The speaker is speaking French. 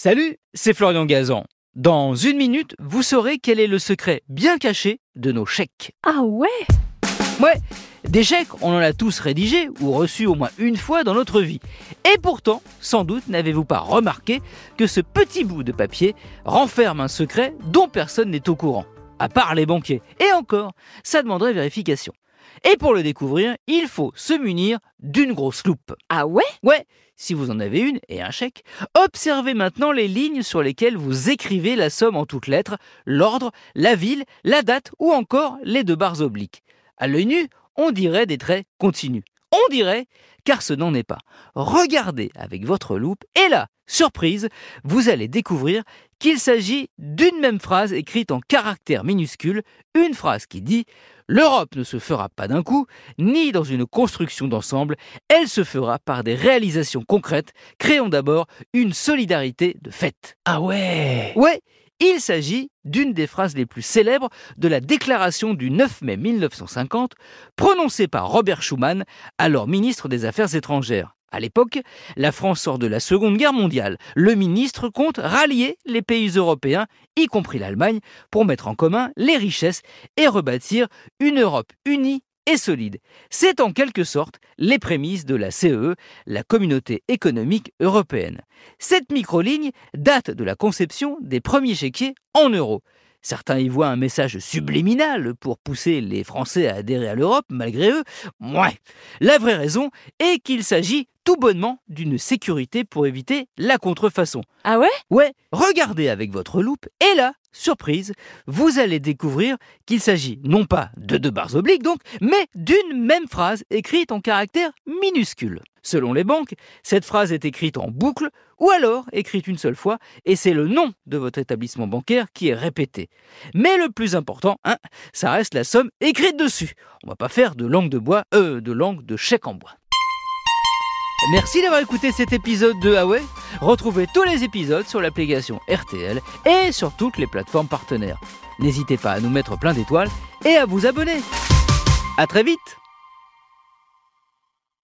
Salut, c'est Florian Gazan. Dans une minute, vous saurez quel est le secret bien caché de nos chèques. Ah ouais? Ouais, des chèques, on en a tous rédigés ou reçus au moins une fois dans notre vie. Et pourtant, sans doute n'avez-vous pas remarqué que ce petit bout de papier renferme un secret dont personne n'est au courant, à part les banquiers. Et encore, ça demanderait vérification. Et pour le découvrir, il faut se munir d'une grosse loupe. Ah ouais? Ouais, si vous en avez une et un chèque, observez maintenant les lignes sur lesquelles vous écrivez la somme en toutes lettres, l'ordre, la ville, la date ou encore les deux barres obliques. À l'œil nu, on dirait des traits continus. On dirait, car ce n'en est pas. Regardez avec votre loupe et là, surprise, vous allez découvrir qu'il s'agit d'une même phrase écrite en caractères minuscules, une phrase qui dit L'Europe ne se fera pas d'un coup, ni dans une construction d'ensemble, elle se fera par des réalisations concrètes, créons d'abord une solidarité de fait. Ah ouais Ouais, il s'agit d'une des phrases les plus célèbres de la déclaration du 9 mai 1950, prononcée par Robert Schuman, alors ministre des Affaires étrangères. À l'époque, la France sort de la Seconde Guerre mondiale. Le ministre compte rallier les pays européens, y compris l'Allemagne, pour mettre en commun les richesses et rebâtir une Europe unie et solide. C'est en quelque sorte les prémices de la CEE, la Communauté économique européenne. Cette microligne date de la conception des premiers chéquiers en euros. Certains y voient un message subliminal pour pousser les Français à adhérer à l'Europe, malgré eux. Ouais. La vraie raison est qu'il s'agit tout bonnement d'une sécurité pour éviter la contrefaçon. Ah ouais? Ouais, regardez avec votre loupe et là, surprise, vous allez découvrir qu'il s'agit non pas de deux barres obliques donc, mais d'une même phrase écrite en caractères minuscules. Selon les banques, cette phrase est écrite en boucle ou alors écrite une seule fois et c'est le nom de votre établissement bancaire qui est répété. Mais le plus important, hein, ça reste la somme écrite dessus. On va pas faire de langue de bois, euh, de langue de chèque en bois. Merci d'avoir écouté cet épisode de Huawei. Retrouvez tous les épisodes sur l'application RTL et sur toutes les plateformes partenaires. N'hésitez pas à nous mettre plein d'étoiles et à vous abonner. À très vite